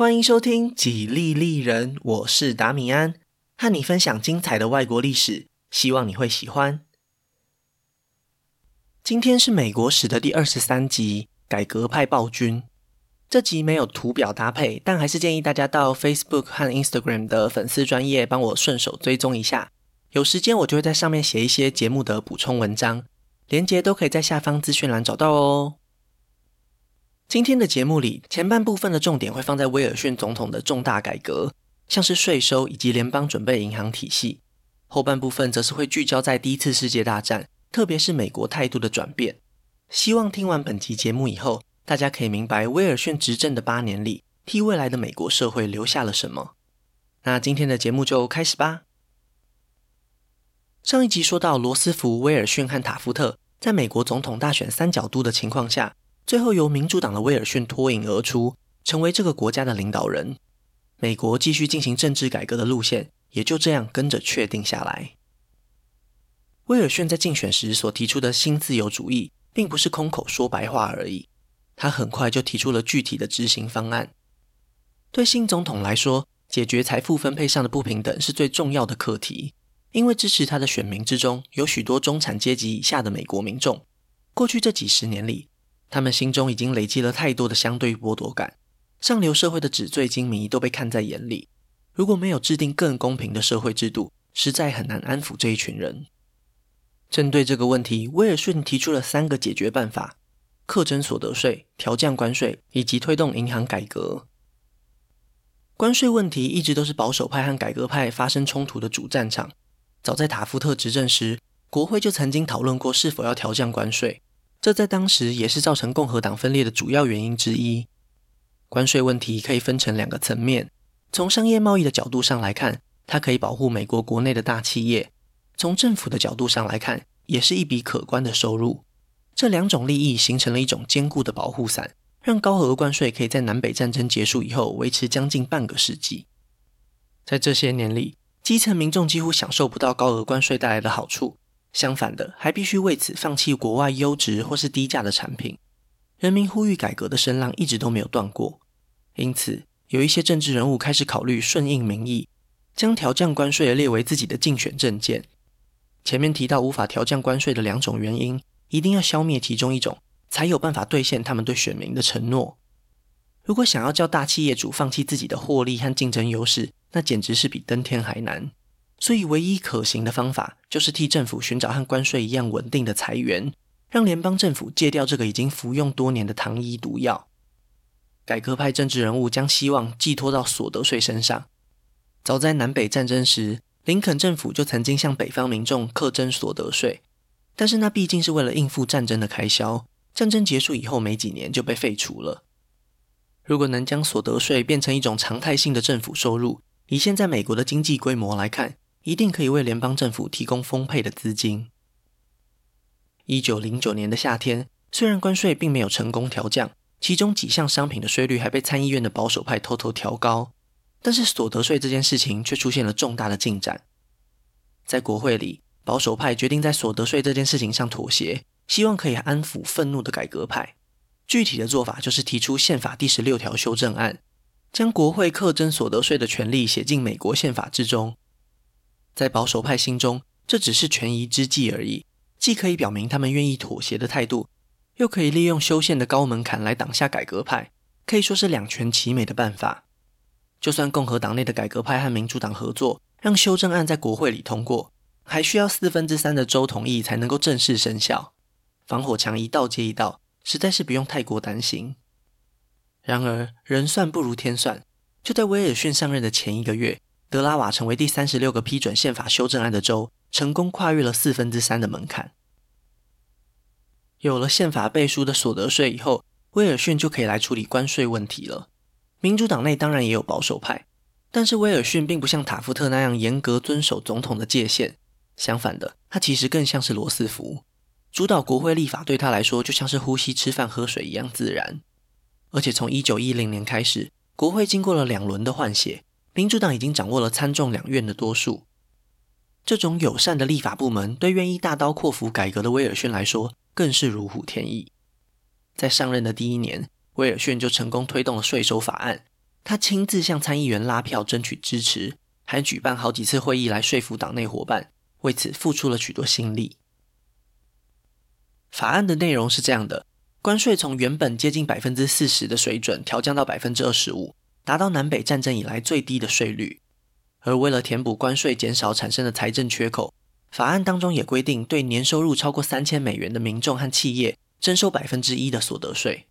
欢迎收听《几利利人》，我是达米安，和你分享精彩的外国历史，希望你会喜欢。今天是美国史的第二十三集《改革派暴君》。这集没有图表搭配，但还是建议大家到 Facebook 和 Instagram 的粉丝专业帮我顺手追踪一下。有时间我就会在上面写一些节目的补充文章，连结都可以在下方资讯栏找到哦。今天的节目里，前半部分的重点会放在威尔逊总统的重大改革，像是税收以及联邦准备银行体系；后半部分则是会聚焦在第一次世界大战，特别是美国态度的转变。希望听完本集节目以后，大家可以明白威尔逊执政的八年里，替未来的美国社会留下了什么。那今天的节目就开始吧。上一集说到，罗斯福、威尔逊和塔夫特在美国总统大选三角都的情况下。最后由民主党的威尔逊脱颖而出，成为这个国家的领导人。美国继续进行政治改革的路线，也就这样跟着确定下来。威尔逊在竞选时所提出的新自由主义，并不是空口说白话而已，他很快就提出了具体的执行方案。对新总统来说，解决财富分配上的不平等是最重要的课题，因为支持他的选民之中有许多中产阶级以下的美国民众。过去这几十年里，他们心中已经累积了太多的相对剥夺感，上流社会的纸醉金迷都被看在眼里。如果没有制定更公平的社会制度，实在很难安抚这一群人。针对这个问题，威尔逊提出了三个解决办法：课征所得税、调降关税以及推动银行改革。关税问题一直都是保守派和改革派发生冲突的主战场。早在塔夫特执政时，国会就曾经讨论过是否要调降关税。这在当时也是造成共和党分裂的主要原因之一。关税问题可以分成两个层面：从商业贸易的角度上来看，它可以保护美国国内的大企业；从政府的角度上来看，也是一笔可观的收入。这两种利益形成了一种坚固的保护伞，让高额关税可以在南北战争结束以后维持将近半个世纪。在这些年里，基层民众几乎享受不到高额关税带来的好处。相反的，还必须为此放弃国外优质或是低价的产品。人民呼吁改革的声浪一直都没有断过，因此有一些政治人物开始考虑顺应民意，将调降关税列为自己的竞选政见。前面提到无法调降关税的两种原因，一定要消灭其中一种，才有办法兑现他们对选民的承诺。如果想要叫大企业主放弃自己的获利和竞争优势，那简直是比登天还难。所以，唯一可行的方法就是替政府寻找和关税一样稳定的财源，让联邦政府戒掉这个已经服用多年的糖衣毒药。改革派政治人物将希望寄托到所得税身上。早在南北战争时，林肯政府就曾经向北方民众课征所得税，但是那毕竟是为了应付战争的开销，战争结束以后没几年就被废除了。如果能将所得税变成一种常态性的政府收入，以现在美国的经济规模来看，一定可以为联邦政府提供丰沛的资金。一九零九年的夏天，虽然关税并没有成功调降，其中几项商品的税率还被参议院的保守派偷偷调高，但是所得税这件事情却出现了重大的进展。在国会里，保守派决定在所得税这件事情上妥协，希望可以安抚愤怒的改革派。具体的做法就是提出宪法第十六条修正案，将国会课征所得税的权利写进美国宪法之中。在保守派心中，这只是权宜之计而已，既可以表明他们愿意妥协的态度，又可以利用修宪的高门槛来挡下改革派，可以说是两全其美的办法。就算共和党内的改革派和民主党合作，让修正案在国会里通过，还需要四分之三的州同意才能够正式生效。防火墙一道接一道，实在是不用太过担心。然而，人算不如天算，就在威尔逊上任的前一个月。德拉瓦成为第三十六个批准宪法修正案的州，成功跨越了四分之三的门槛。有了宪法背书的所得税以后，威尔逊就可以来处理关税问题了。民主党内当然也有保守派，但是威尔逊并不像塔夫特那样严格遵守总统的界限，相反的，他其实更像是罗斯福，主导国会立法对他来说就像是呼吸、吃饭、喝水一样自然。而且从一九一零年开始，国会经过了两轮的换血。民主党已经掌握了参众两院的多数，这种友善的立法部门对愿意大刀阔斧改革的威尔逊来说更是如虎添翼。在上任的第一年，威尔逊就成功推动了税收法案，他亲自向参议员拉票争取支持，还举办好几次会议来说服党内伙伴，为此付出了许多心力。法案的内容是这样的：关税从原本接近百分之四十的水准调降到百分之二十五，达到南北战争以来最低的税率。而为了填补关税减少产生的财政缺口，法案当中也规定，对年收入超过三千美元的民众和企业征收百分之一的所得税。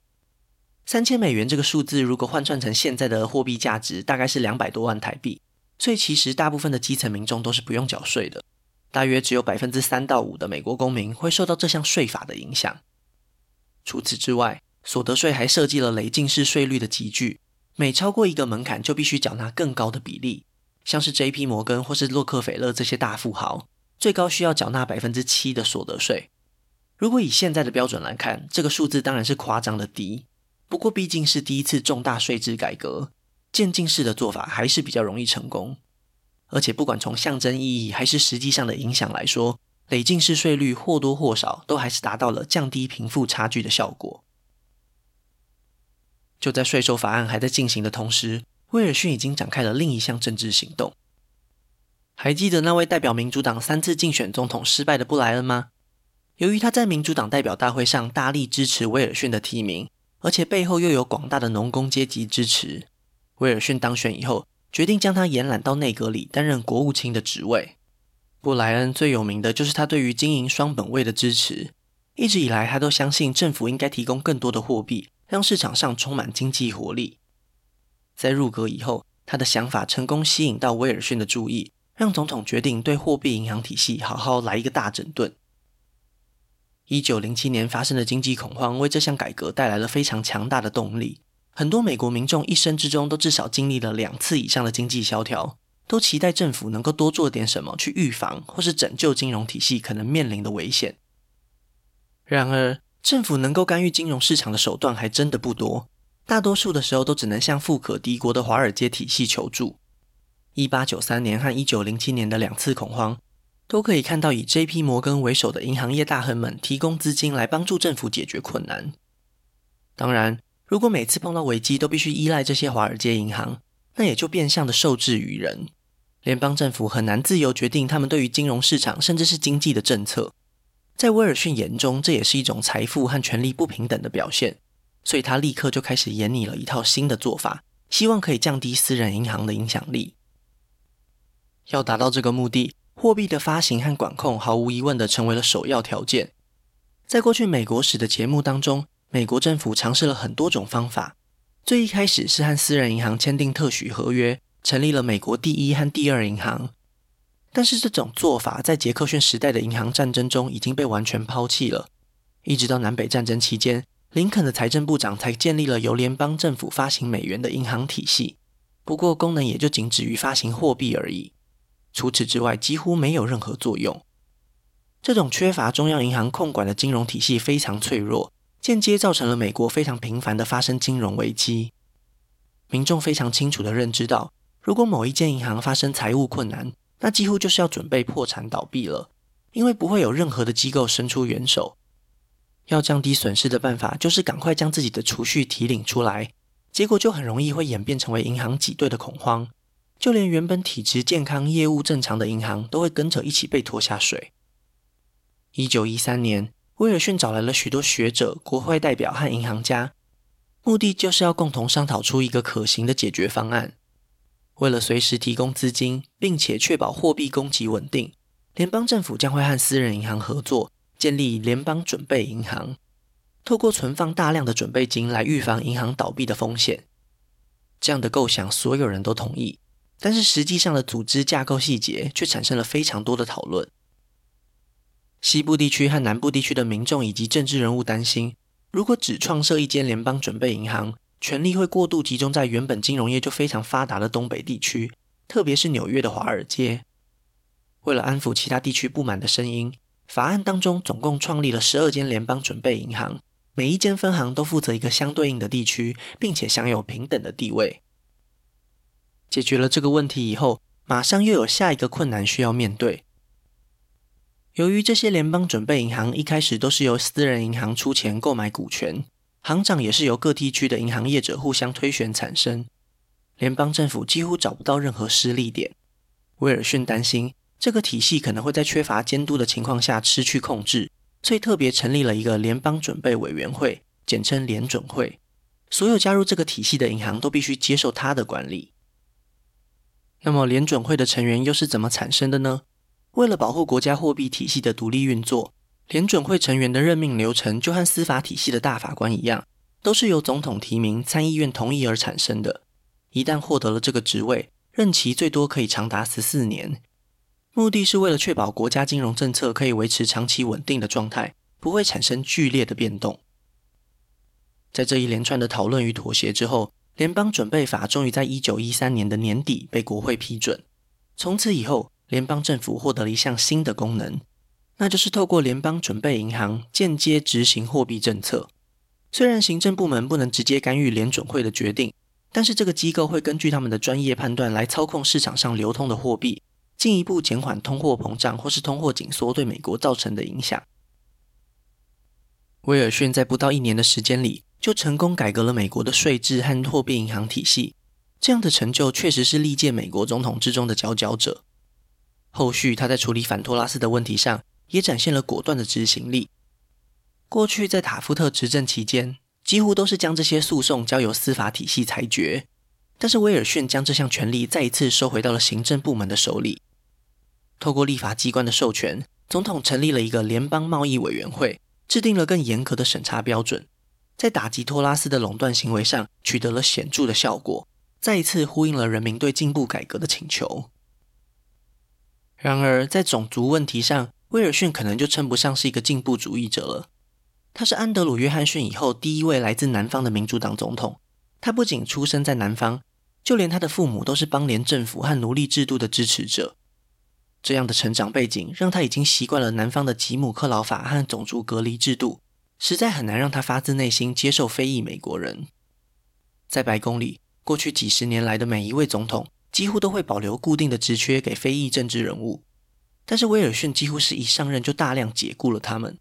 三千美元这个数字，如果换算成现在的货币价值，大概是两百多万台币。所以其实大部分的基层民众都是不用缴税的，大约只有百分之三到五的美国公民会受到这项税法的影响。除此之外，所得税还设计了累进式税率的集聚，每超过一个门槛就必须缴纳更高的比例。像是 J.P. 摩根或是洛克菲勒这些大富豪，最高需要缴纳百分之七的所得税。如果以现在的标准来看，这个数字当然是夸张的低。不过，毕竟是第一次重大税制改革，渐进式的做法还是比较容易成功。而且，不管从象征意义还是实际上的影响来说，累进式税率或多或少都还是达到了降低贫富差距的效果。就在税收法案还在进行的同时，威尔逊已经展开了另一项政治行动。还记得那位代表民主党三次竞选总统失败的布莱恩吗？由于他在民主党代表大会上大力支持威尔逊的提名。而且背后又有广大的农工阶级支持，威尔逊当选以后，决定将他延揽到内阁里担任国务卿的职位。布莱恩最有名的就是他对于经营双本位的支持，一直以来他都相信政府应该提供更多的货币，让市场上充满经济活力。在入阁以后，他的想法成功吸引到威尔逊的注意，让总统决定对货币银行体系好好来一个大整顿。一九零七年发生的经济恐慌为这项改革带来了非常强大的动力。很多美国民众一生之中都至少经历了两次以上的经济萧条，都期待政府能够多做点什么去预防或是拯救金融体系可能面临的危险。然而，政府能够干预金融市场的手段还真的不多，大多数的时候都只能向富可敌国的华尔街体系求助。一八九三年和一九零七年的两次恐慌。都可以看到，以 J.P. 摩根为首的银行业大亨们提供资金来帮助政府解决困难。当然，如果每次碰到危机都必须依赖这些华尔街银行，那也就变相的受制于人。联邦政府很难自由决定他们对于金融市场甚至是经济的政策。在威尔逊眼中，这也是一种财富和权力不平等的表现，所以他立刻就开始研拟了一套新的做法，希望可以降低私人银行的影响力。要达到这个目的，货币的发行和管控毫无疑问地成为了首要条件。在过去美国史的节目当中，美国政府尝试了很多种方法。最一开始是和私人银行签订特许合约，成立了美国第一和第二银行。但是这种做法在杰克逊时代的银行战争中已经被完全抛弃了。一直到南北战争期间，林肯的财政部长才建立了由联邦政府发行美元的银行体系。不过功能也就仅止于发行货币而已。除此之外，几乎没有任何作用。这种缺乏中央银行控管的金融体系非常脆弱，间接造成了美国非常频繁的发生金融危机。民众非常清楚地认知到，如果某一间银行发生财务困难，那几乎就是要准备破产倒闭了，因为不会有任何的机构伸出援手。要降低损失的办法，就是赶快将自己的储蓄提领出来，结果就很容易会演变成为银行挤兑的恐慌。就连原本体质健康、业务正常的银行，都会跟着一起被拖下水。一九一三年，威尔逊找来了许多学者、国会代表和银行家，目的就是要共同商讨出一个可行的解决方案。为了随时提供资金，并且确保货币供给稳定，联邦政府将会和私人银行合作，建立联邦准备银行，透过存放大量的准备金来预防银行倒闭的风险。这样的构想，所有人都同意。但是实际上的组织架构细节却产生了非常多的讨论。西部地区和南部地区的民众以及政治人物担心，如果只创设一间联邦准备银行，权力会过度集中在原本金融业就非常发达的东北地区，特别是纽约的华尔街。为了安抚其他地区不满的声音，法案当中总共创立了十二间联邦准备银行，每一间分行都负责一个相对应的地区，并且享有平等的地位。解决了这个问题以后，马上又有下一个困难需要面对。由于这些联邦准备银行一开始都是由私人银行出钱购买股权，行长也是由各地区的银行业者互相推选产生。联邦政府几乎找不到任何施力点。威尔逊担心这个体系可能会在缺乏监督的情况下失去控制，所以特别成立了一个联邦准备委员会，简称联准会。所有加入这个体系的银行都必须接受他的管理。那么，联准会的成员又是怎么产生的呢？为了保护国家货币体系的独立运作，联准会成员的任命流程就和司法体系的大法官一样，都是由总统提名、参议院同意而产生的。一旦获得了这个职位，任期最多可以长达十四年。目的是为了确保国家金融政策可以维持长期稳定的状态，不会产生剧烈的变动。在这一连串的讨论与妥协之后，联邦准备法终于在一九一三年的年底被国会批准。从此以后，联邦政府获得了一项新的功能，那就是透过联邦准备银行间接执行货币政策。虽然行政部门不能直接干预联准会的决定，但是这个机构会根据他们的专业判断来操控市场上流通的货币，进一步减缓通货膨胀或是通货紧缩对美国造成的影响。威尔逊在不到一年的时间里，就成功改革了美国的税制和货币银行体系，这样的成就确实是历届美国总统之中的佼佼者。后续他在处理反托拉斯的问题上，也展现了果断的执行力。过去在塔夫特执政期间，几乎都是将这些诉讼交由司法体系裁决，但是威尔逊将这项权力再一次收回到了行政部门的手里。透过立法机关的授权，总统成立了一个联邦贸易委员会，制定了更严格的审查标准。在打击托拉斯的垄断行为上取得了显著的效果，再一次呼应了人民对进步改革的请求。然而，在种族问题上，威尔逊可能就称不上是一个进步主义者了。他是安德鲁·约翰逊以后第一位来自南方的民主党总统。他不仅出生在南方，就连他的父母都是邦联政府和奴隶制度的支持者。这样的成长背景让他已经习惯了南方的吉姆克劳法和种族隔离制度。实在很难让他发自内心接受非裔美国人。在白宫里，过去几十年来的每一位总统几乎都会保留固定的职缺给非裔政治人物，但是威尔逊几乎是一上任就大量解雇了他们。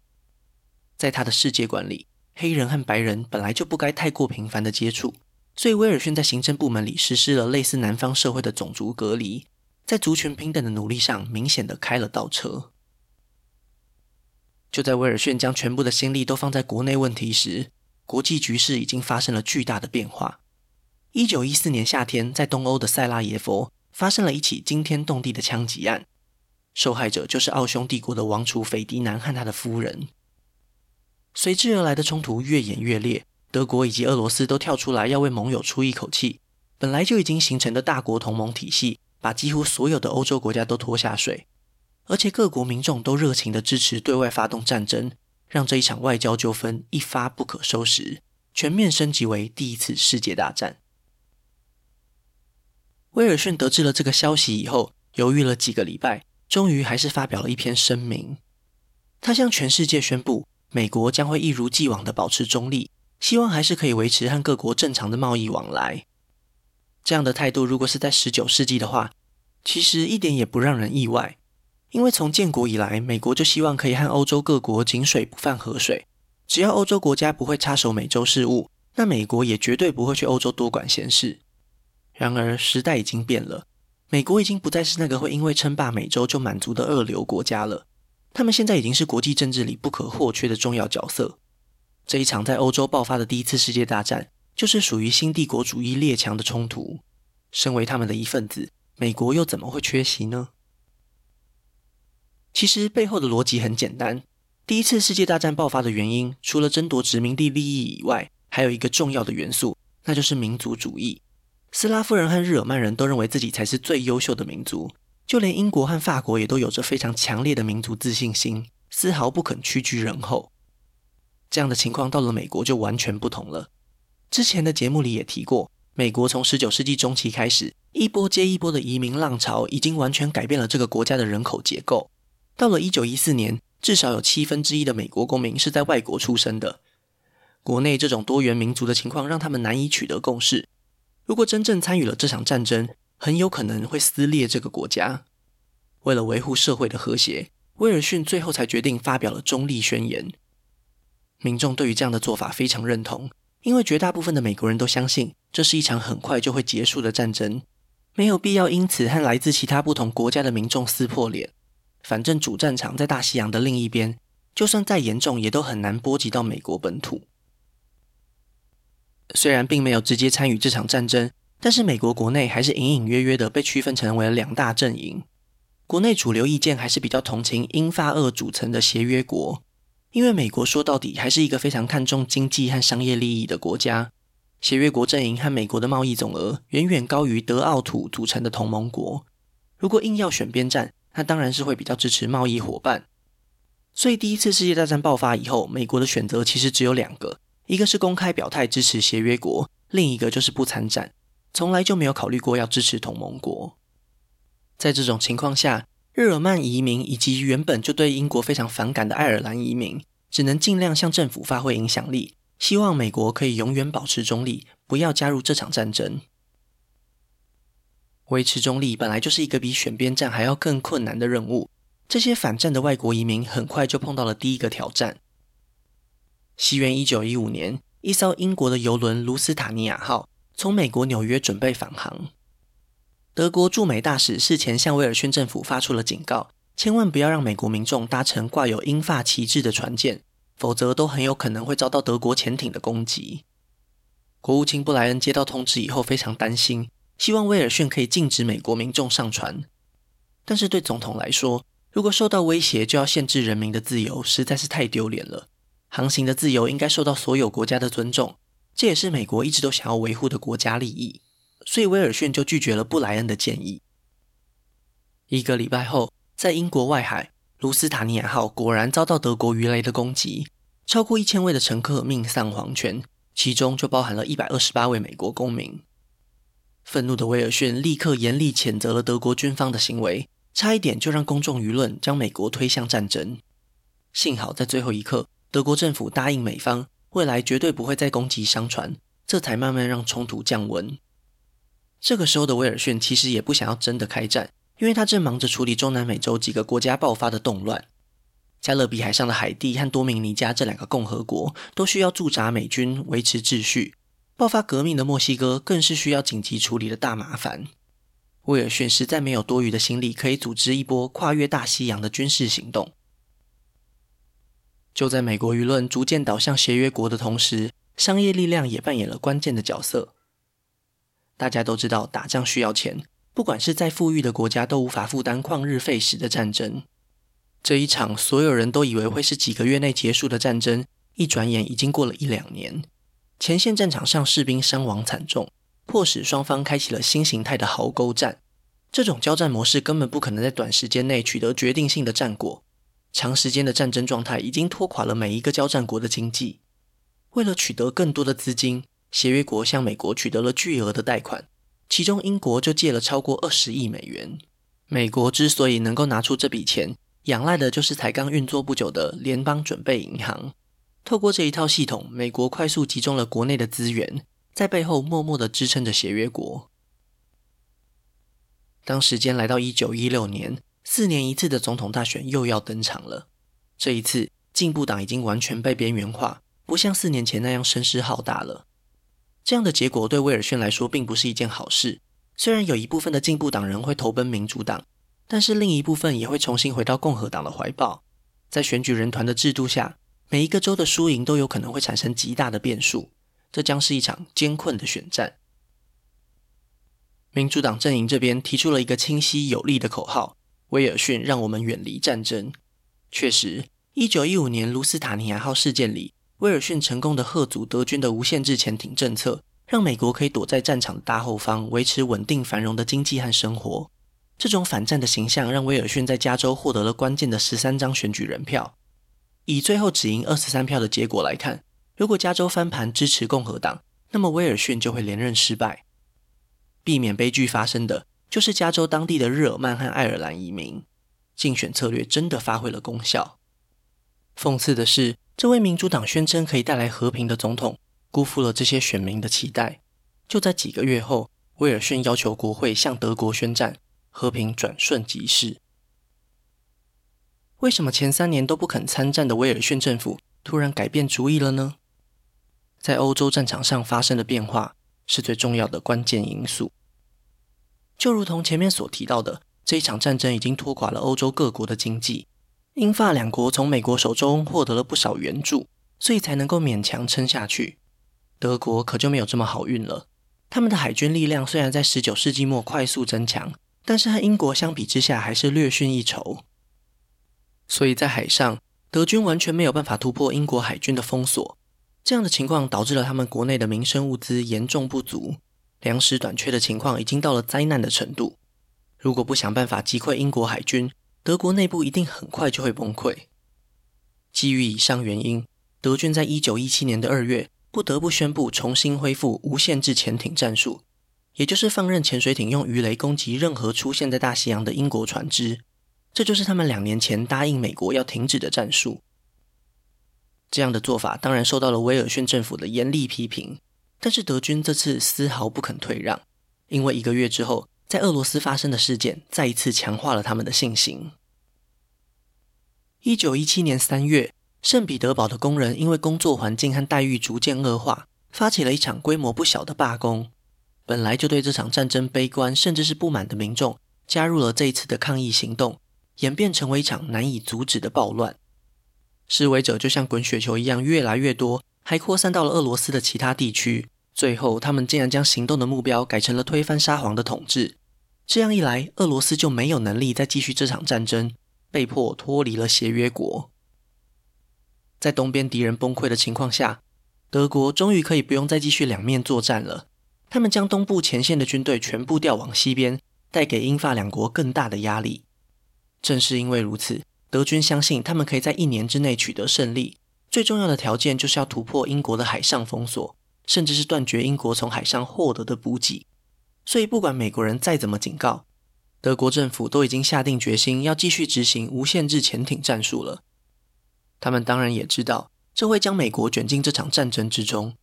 在他的世界观里，黑人和白人本来就不该太过频繁的接触，所以威尔逊在行政部门里实施了类似南方社会的种族隔离，在族群平等的努力上明显的开了倒车。就在威尔逊将全部的心力都放在国内问题时，国际局势已经发生了巨大的变化。一九一四年夏天，在东欧的塞拉耶夫发生了一起惊天动地的枪击案，受害者就是奥匈帝国的王储斐迪南和他的夫人。随之而来的冲突越演越烈，德国以及俄罗斯都跳出来要为盟友出一口气。本来就已经形成的大国同盟体系，把几乎所有的欧洲国家都拖下水。而且各国民众都热情地支持对外发动战争，让这一场外交纠纷一发不可收拾，全面升级为第一次世界大战。威尔逊得知了这个消息以后，犹豫了几个礼拜，终于还是发表了一篇声明。他向全世界宣布，美国将会一如既往地保持中立，希望还是可以维持和各国正常的贸易往来。这样的态度，如果是在十九世纪的话，其实一点也不让人意外。因为从建国以来，美国就希望可以和欧洲各国井水不犯河水。只要欧洲国家不会插手美洲事务，那美国也绝对不会去欧洲多管闲事。然而时代已经变了，美国已经不再是那个会因为称霸美洲就满足的二流国家了。他们现在已经是国际政治里不可或缺的重要角色。这一场在欧洲爆发的第一次世界大战，就是属于新帝国主义列强的冲突。身为他们的一份子，美国又怎么会缺席呢？其实背后的逻辑很简单。第一次世界大战爆发的原因，除了争夺殖民地利益以外，还有一个重要的元素，那就是民族主义。斯拉夫人和日耳曼人都认为自己才是最优秀的民族，就连英国和法国也都有着非常强烈的民族自信心，丝毫不肯屈居人后。这样的情况到了美国就完全不同了。之前的节目里也提过，美国从十九世纪中期开始，一波接一波的移民浪潮，已经完全改变了这个国家的人口结构。到了一九一四年，至少有七分之一的美国公民是在外国出生的。国内这种多元民族的情况让他们难以取得共识。如果真正参与了这场战争，很有可能会撕裂这个国家。为了维护社会的和谐，威尔逊最后才决定发表了中立宣言。民众对于这样的做法非常认同，因为绝大部分的美国人都相信这是一场很快就会结束的战争，没有必要因此和来自其他不同国家的民众撕破脸。反正主战场在大西洋的另一边，就算再严重，也都很难波及到美国本土。虽然并没有直接参与这场战争，但是美国国内还是隐隐约约的被区分成为了两大阵营。国内主流意见还是比较同情英法俄组成的协约国，因为美国说到底还是一个非常看重经济和商业利益的国家。协约国阵营和美国的贸易总额远远高于德奥土组成的同盟国。如果硬要选边站，那当然是会比较支持贸易伙伴。所以第一次世界大战爆发以后，美国的选择其实只有两个。一个是公开表态支持协约国，另一个就是不参战，从来就没有考虑过要支持同盟国。在这种情况下，日耳曼移民以及原本就对英国非常反感的爱尔兰移民，只能尽量向政府发挥影响力，希望美国可以永远保持中立，不要加入这场战争。维持中立本来就是一个比选边站还要更困难的任务，这些反战的外国移民很快就碰到了第一个挑战。西元一九一五年，一艘英国的游轮“卢斯塔尼亚号”从美国纽约准备返航。德国驻美大使事前向威尔逊政府发出了警告，千万不要让美国民众搭乘挂有英法旗帜的船舰，否则都很有可能会遭到德国潜艇的攻击。国务卿布莱恩接到通知以后非常担心，希望威尔逊可以禁止美国民众上船。但是对总统来说，如果受到威胁就要限制人民的自由，实在是太丢脸了。航行的自由应该受到所有国家的尊重，这也是美国一直都想要维护的国家利益。所以威尔逊就拒绝了布莱恩的建议。一个礼拜后，在英国外海，卢斯塔尼亚号果然遭到德国鱼雷的攻击，超过一千位的乘客命丧黄泉，其中就包含了一百二十八位美国公民。愤怒的威尔逊立刻严厉谴责了德国军方的行为，差一点就让公众舆论将美国推向战争。幸好在最后一刻。德国政府答应美方，未来绝对不会再攻击商船，这才慢慢让冲突降温。这个时候的威尔逊其实也不想要真的开战，因为他正忙着处理中南美洲几个国家爆发的动乱。加勒比海上的海地和多明尼加这两个共和国都需要驻扎美军维持秩序，爆发革命的墨西哥更是需要紧急处理的大麻烦。威尔逊实在没有多余的心力可以组织一波跨越大西洋的军事行动。就在美国舆论逐渐导向协约国的同时，商业力量也扮演了关键的角色。大家都知道，打仗需要钱，不管是再富裕的国家都无法负担旷日费时的战争。这一场所有人都以为会是几个月内结束的战争，一转眼已经过了一两年。前线战场上士兵伤亡惨重，迫使双方开启了新形态的壕沟战。这种交战模式根本不可能在短时间内取得决定性的战果。长时间的战争状态已经拖垮了每一个交战国的经济。为了取得更多的资金，协约国向美国取得了巨额的贷款，其中英国就借了超过二十亿美元。美国之所以能够拿出这笔钱，仰赖的就是才刚运作不久的联邦准备银行。透过这一套系统，美国快速集中了国内的资源，在背后默默的支撑着协约国。当时间来到一九一六年。四年一次的总统大选又要登场了。这一次，进步党已经完全被边缘化，不像四年前那样声势浩大了。这样的结果对威尔逊来说并不是一件好事。虽然有一部分的进步党人会投奔民主党，但是另一部分也会重新回到共和党的怀抱。在选举人团的制度下，每一个州的输赢都有可能会产生极大的变数。这将是一场艰困的选战。民主党阵营这边提出了一个清晰有力的口号。威尔逊让我们远离战争。确实，一九一五年卢斯塔尼亚号事件里，威尔逊成功的吓阻德军的无限制潜艇政策，让美国可以躲在战场大后方，维持稳定繁荣的经济和生活。这种反战的形象，让威尔逊在加州获得了关键的十三张选举人票。以最后只赢二十三票的结果来看，如果加州翻盘支持共和党，那么威尔逊就会连任失败，避免悲剧发生的。就是加州当地的日耳曼和爱尔兰移民，竞选策略真的发挥了功效。讽刺的是，这位民主党宣称可以带来和平的总统，辜负了这些选民的期待。就在几个月后，威尔逊要求国会向德国宣战，和平转瞬即逝。为什么前三年都不肯参战的威尔逊政府突然改变主意了呢？在欧洲战场上发生的变化。是最重要的关键因素。就如同前面所提到的，这一场战争已经拖垮了欧洲各国的经济。英法两国从美国手中获得了不少援助，所以才能够勉强撑下去。德国可就没有这么好运了。他们的海军力量虽然在十九世纪末快速增强，但是和英国相比之下还是略逊一筹。所以在海上，德军完全没有办法突破英国海军的封锁。这样的情况导致了他们国内的民生物资严重不足，粮食短缺的情况已经到了灾难的程度。如果不想办法击溃英国海军，德国内部一定很快就会崩溃。基于以上原因，德军在一九一七年的二月不得不宣布重新恢复无限制潜艇战术，也就是放任潜水艇用鱼雷攻击任何出现在大西洋的英国船只。这就是他们两年前答应美国要停止的战术。这样的做法当然受到了威尔逊政府的严厉批评，但是德军这次丝毫不肯退让，因为一个月之后。在俄罗斯发生的事件，再一次强化了他们的信心。一九一七年三月，圣彼得堡的工人因为工作环境和待遇逐渐恶化，发起了一场规模不小的罢工。本来就对这场战争悲观甚至是不满的民众，加入了这一次的抗议行动，演变成为一场难以阻止的暴乱。示威者就像滚雪球一样越来越多，还扩散到了俄罗斯的其他地区。最后，他们竟然将行动的目标改成了推翻沙皇的统治。这样一来，俄罗斯就没有能力再继续这场战争，被迫脱离了协约国。在东边敌人崩溃的情况下，德国终于可以不用再继续两面作战了。他们将东部前线的军队全部调往西边，带给英法两国更大的压力。正是因为如此，德军相信他们可以在一年之内取得胜利。最重要的条件就是要突破英国的海上封锁，甚至是断绝英国从海上获得的补给。所以，不管美国人再怎么警告，德国政府都已经下定决心要继续执行无限制潜艇战术了。他们当然也知道，这会将美国卷进这场战争之中。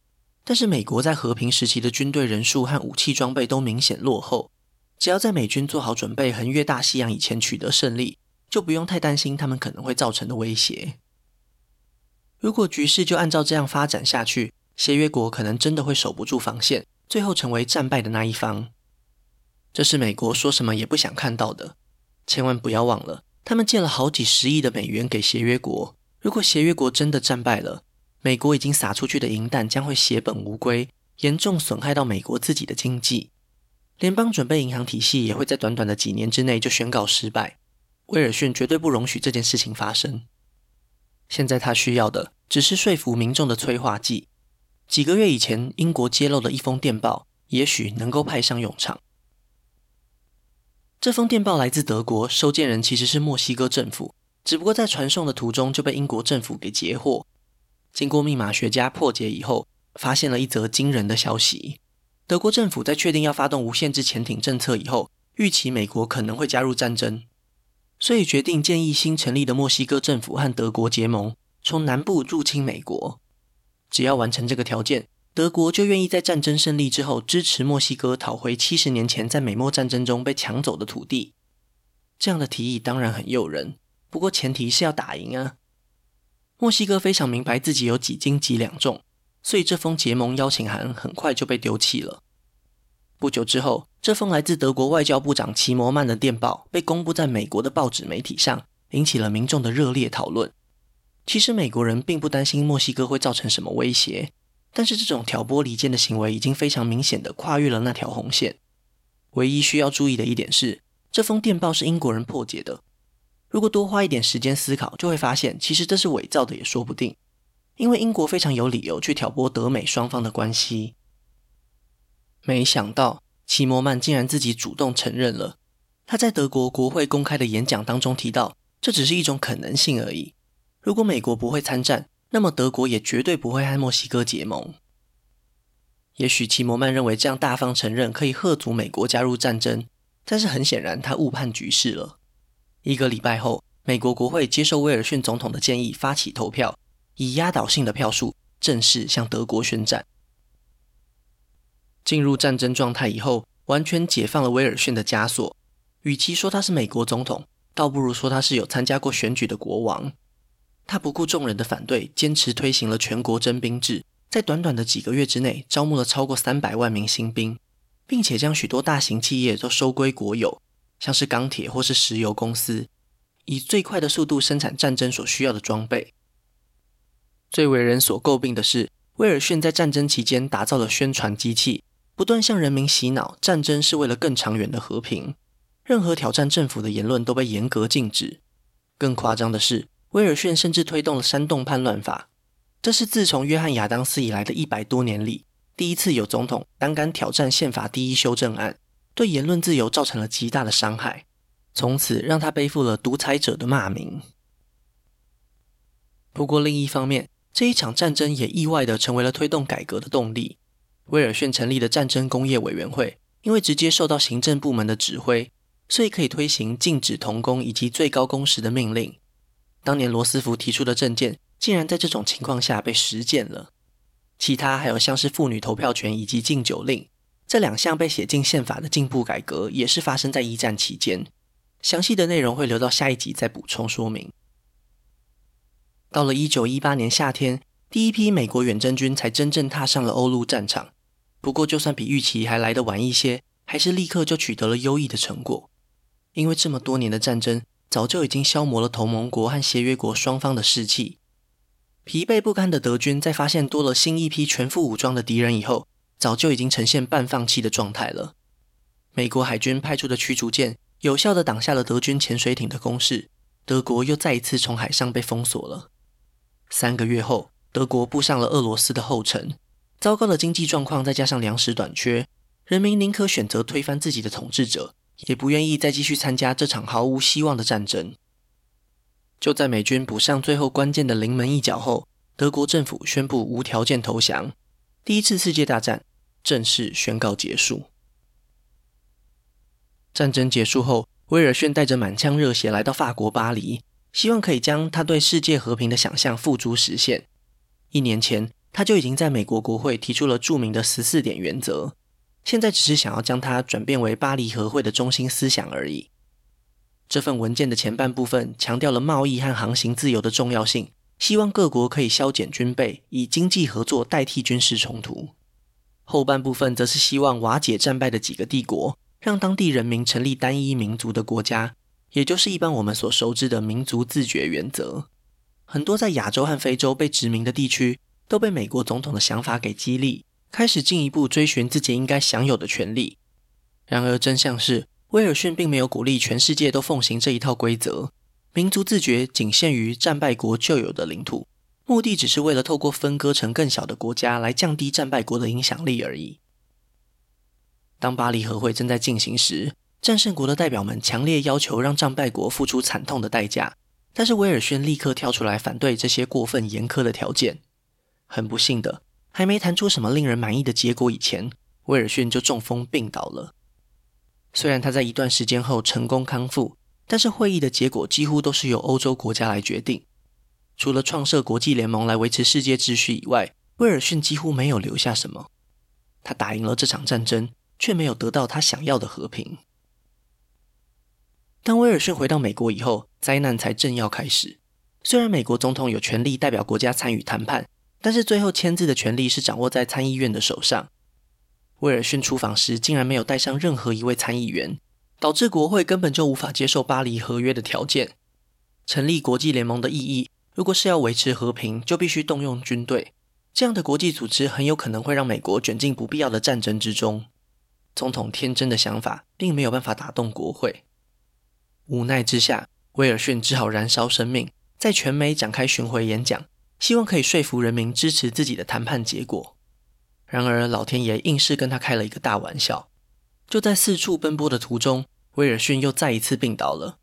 但是，美国在和平时期的军队人数和武器装备都明显落后。只要在美军做好准备，横越大西洋以前取得胜利，就不用太担心他们可能会造成的威胁。如果局势就按照这样发展下去，协约国可能真的会守不住防线，最后成为战败的那一方。这是美国说什么也不想看到的。千万不要忘了，他们借了好几十亿的美元给协约国。如果协约国真的战败了，美国已经撒出去的银弹将会血本无归，严重损害到美国自己的经济。联邦准备银行体系也会在短短的几年之内就宣告失败。威尔逊绝对不容许这件事情发生。现在他需要的只是说服民众的催化剂。几个月以前，英国揭露的一封电报，也许能够派上用场。这封电报来自德国，收件人其实是墨西哥政府，只不过在传送的途中就被英国政府给截获。经过密码学家破解以后，发现了一则惊人的消息：德国政府在确定要发动无限制潜艇政策以后，预期美国可能会加入战争，所以决定建议新成立的墨西哥政府和德国结盟，从南部入侵美国。只要完成这个条件，德国就愿意在战争胜利之后支持墨西哥讨回七十年前在美墨战争中被抢走的土地。这样的提议当然很诱人，不过前提是要打赢啊。墨西哥非常明白自己有几斤几两重，所以这封结盟邀请函很快就被丢弃了。不久之后，这封来自德国外交部长齐摩曼的电报被公布在美国的报纸媒体上，引起了民众的热烈讨论。其实美国人并不担心墨西哥会造成什么威胁。但是这种挑拨离间的行为已经非常明显的跨越了那条红线。唯一需要注意的一点是，这封电报是英国人破解的。如果多花一点时间思考，就会发现其实这是伪造的也说不定。因为英国非常有理由去挑拨德美双方的关系。没想到齐摩曼竟然自己主动承认了。他在德国国会公开的演讲当中提到，这只是一种可能性而已。如果美国不会参战，那么德国也绝对不会和墨西哥结盟。也许齐摩曼认为这样大方承认可以吓阻美国加入战争，但是很显然他误判局势了。一个礼拜后，美国国会接受威尔逊总统的建议，发起投票，以压倒性的票数正式向德国宣战。进入战争状态以后，完全解放了威尔逊的枷锁。与其说他是美国总统，倒不如说他是有参加过选举的国王。他不顾众人的反对，坚持推行了全国征兵制，在短短的几个月之内，招募了超过三百万名新兵，并且将许多大型企业都收归国有，像是钢铁或是石油公司，以最快的速度生产战争所需要的装备。最为人所诟病的是，威尔逊在战争期间打造了宣传机器，不断向人民洗脑，战争是为了更长远的和平，任何挑战政府的言论都被严格禁止。更夸张的是，威尔逊甚至推动了煽动叛乱法。这是自从约翰亚当斯以来的一百多年里，第一次有总统胆敢挑战宪法第一修正案，对言论自由造成了极大的伤害，从此让他背负了独裁者的骂名。不过另一方面，这一场战争也意外地成为了推动改革的动力。威尔逊成立的战争工业委员会，因为直接受到行政部门的指挥，所以可以推行禁止童工以及最高工时的命令。当年罗斯福提出的政见。竟然在这种情况下被实践了。其他还有像是妇女投票权以及禁酒令，这两项被写进宪法的进步改革，也是发生在一战期间。详细的内容会留到下一集再补充说明。到了一九一八年夏天，第一批美国远征军才真正踏上了欧陆战场。不过，就算比预期还来得晚一些，还是立刻就取得了优异的成果。因为这么多年的战争，早就已经消磨了同盟国和协约国双方的士气。疲惫不堪的德军在发现多了新一批全副武装的敌人以后，早就已经呈现半放弃的状态了。美国海军派出的驱逐舰有效地挡下了德军潜水艇的攻势，德国又再一次从海上被封锁了。三个月后，德国步上了俄罗斯的后尘。糟糕的经济状况再加上粮食短缺，人民宁可选择推翻自己的统治者，也不愿意再继续参加这场毫无希望的战争。就在美军补上最后关键的临门一脚后，德国政府宣布无条件投降，第一次世界大战正式宣告结束。战争结束后，威尔逊带着满腔热血来到法国巴黎，希望可以将他对世界和平的想象付诸实现。一年前，他就已经在美国国会提出了著名的十四点原则，现在只是想要将它转变为巴黎和会的中心思想而已。这份文件的前半部分强调了贸易和航行自由的重要性，希望各国可以削减军备，以经济合作代替军事冲突。后半部分则是希望瓦解战败的几个帝国，让当地人民成立单一民族的国家，也就是一般我们所熟知的民族自决原则。很多在亚洲和非洲被殖民的地区，都被美国总统的想法给激励，开始进一步追寻自己应该享有的权利。然而真相是，威尔逊并没有鼓励全世界都奉行这一套规则，民族自决仅限于战败国旧有的领土，目的只是为了透过分割成更小的国家来降低战败国的影响力而已。当巴黎和会正在进行时，战胜国的代表们强烈要求让战败国付出惨痛的代价，但是威尔逊立刻跳出来反对这些过分严苛的条件。很不幸的，还没谈出什么令人满意的结果以前，威尔逊就中风病倒了。虽然他在一段时间后成功康复，但是会议的结果几乎都是由欧洲国家来决定。除了创设国际联盟来维持世界秩序以外，威尔逊几乎没有留下什么。他打赢了这场战争，却没有得到他想要的和平。当威尔逊回到美国以后，灾难才正要开始。虽然美国总统有权力代表国家参与谈判，但是最后签字的权力是掌握在参议院的手上。威尔逊出访时，竟然没有带上任何一位参议员，导致国会根本就无法接受巴黎合约的条件。成立国际联盟的意义，如果是要维持和平，就必须动用军队。这样的国际组织很有可能会让美国卷进不必要的战争之中。总统天真的想法，并没有办法打动国会。无奈之下，威尔逊只好燃烧生命，在全美展开巡回演讲，希望可以说服人民支持自己的谈判结果。然而，老天爷硬是跟他开了一个大玩笑。就在四处奔波的途中，威尔逊又再一次病倒了。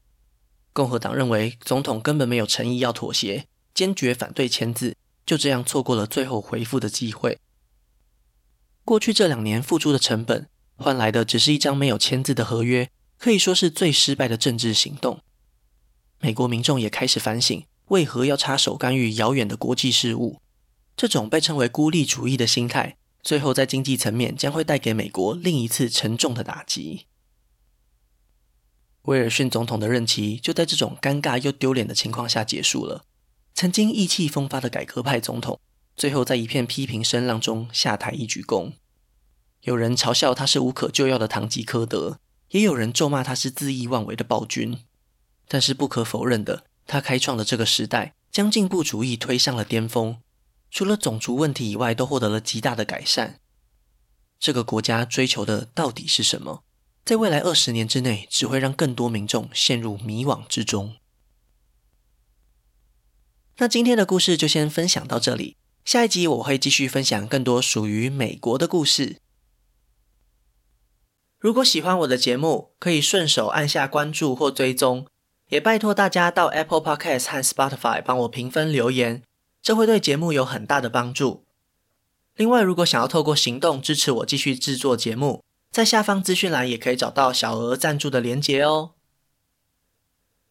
共和党认为总统根本没有诚意要妥协，坚决反对签字，就这样错过了最后回复的机会。过去这两年付出的成本，换来的只是一张没有签字的合约，可以说是最失败的政治行动。美国民众也开始反省，为何要插手干预遥远的国际事务？这种被称为孤立主义的心态。最后，在经济层面将会带给美国另一次沉重的打击。威尔逊总统的任期就在这种尴尬又丢脸的情况下结束了。曾经意气风发的改革派总统，最后在一片批评声浪中下台一鞠躬。有人嘲笑他是无可救药的堂吉诃德，也有人咒骂他是恣意妄为的暴君。但是不可否认的，他开创的这个时代将进步主义推上了巅峰，除了种族问题以外，都获得了极大的改善。这个国家追求的到底是什么？在未来二十年之内，只会让更多民众陷入迷惘之中。那今天的故事就先分享到这里，下一集我会继续分享更多属于美国的故事。如果喜欢我的节目，可以顺手按下关注或追踪，也拜托大家到 Apple Podcast 和 Spotify 帮我评分留言，这会对节目有很大的帮助。另外，如果想要透过行动支持我继续制作节目，在下方资讯栏也可以找到小额赞助的连结哦。